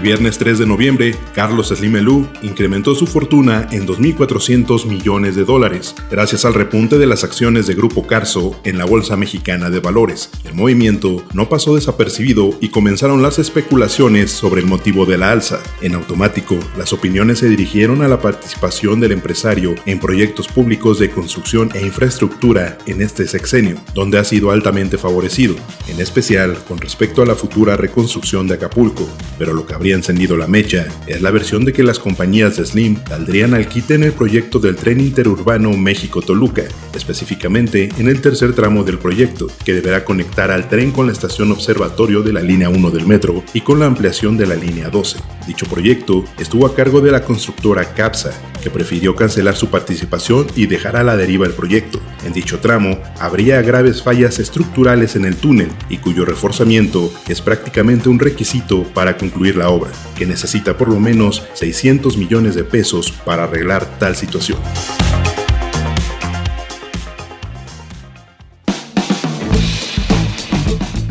Viernes 3 de noviembre, Carlos Slim incrementó su fortuna en 2.400 millones de dólares, gracias al repunte de las acciones de Grupo Carso en la Bolsa Mexicana de Valores. El movimiento no pasó desapercibido y comenzaron las especulaciones sobre el motivo de la alza. En automático, las opiniones se dirigieron a la participación del empresario en proyectos públicos de construcción e infraestructura en este sexenio, donde ha sido altamente favorecido, en especial con respecto a la futura reconstrucción de Acapulco, pero lo que encendido la mecha es la versión de que las compañías de Slim saldrían al quite en el proyecto del tren interurbano México-Toluca, específicamente en el tercer tramo del proyecto, que deberá conectar al tren con la estación observatorio de la línea 1 del metro y con la ampliación de la línea 12. Dicho proyecto estuvo a cargo de la constructora CAPSA, prefirió cancelar su participación y dejar a la deriva el proyecto. En dicho tramo habría graves fallas estructurales en el túnel y cuyo reforzamiento es prácticamente un requisito para concluir la obra, que necesita por lo menos 600 millones de pesos para arreglar tal situación.